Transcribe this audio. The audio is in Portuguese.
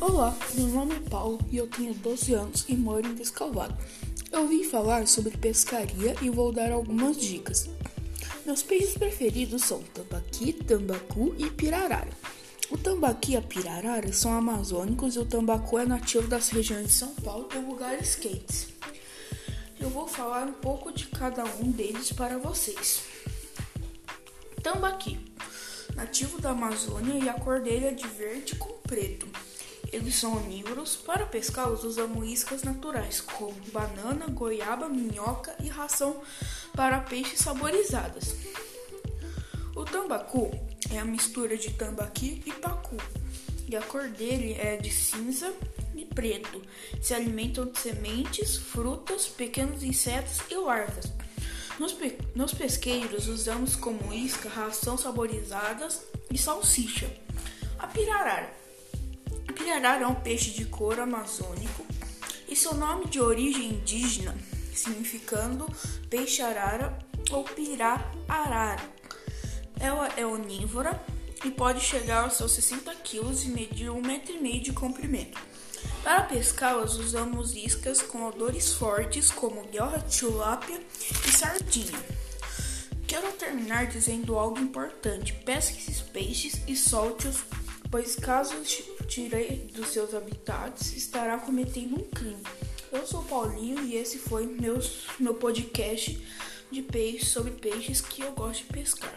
Olá, meu nome é Paulo e eu tenho 12 anos e moro em Descalvado. Eu vim falar sobre pescaria e vou dar algumas dicas. Meus peixes preferidos são tambaqui, tambacu e pirarara. O tambaqui e a pirarara são amazônicos e o tambacu é nativo das regiões de São Paulo e lugares quentes. Eu vou falar um pouco de cada um deles para vocês. Tambaqui, nativo da Amazônia e a cor dele é de verde com preto. Eles são onívoros. Para pescá-los, usamos iscas naturais, como banana, goiaba, minhoca e ração para peixes saborizadas. O tambacu é a mistura de tambaqui e pacu, e a cor dele é de cinza e preto. Se alimentam de sementes, frutas, pequenos insetos e larvas. Nos, pe nos pesqueiros usamos como isca ração saborizadas e salsicha. A pirarara Pirarara é um peixe de cor amazônico e seu nome de origem indígena, significando peixe-arara ou pirá-arara. Ela é onívora e pode chegar aos seus 60 quilos e medir um metro e meio de comprimento. Para pescá-las, usamos iscas com odores fortes como guelra, tilápia e sardinha. Quero terminar dizendo algo importante: pesque esses peixes e solte-os pois caso tire dos seus habitats, estará cometendo um crime. Eu sou Paulinho e esse foi meu, meu podcast de peixe sobre peixes que eu gosto de pescar.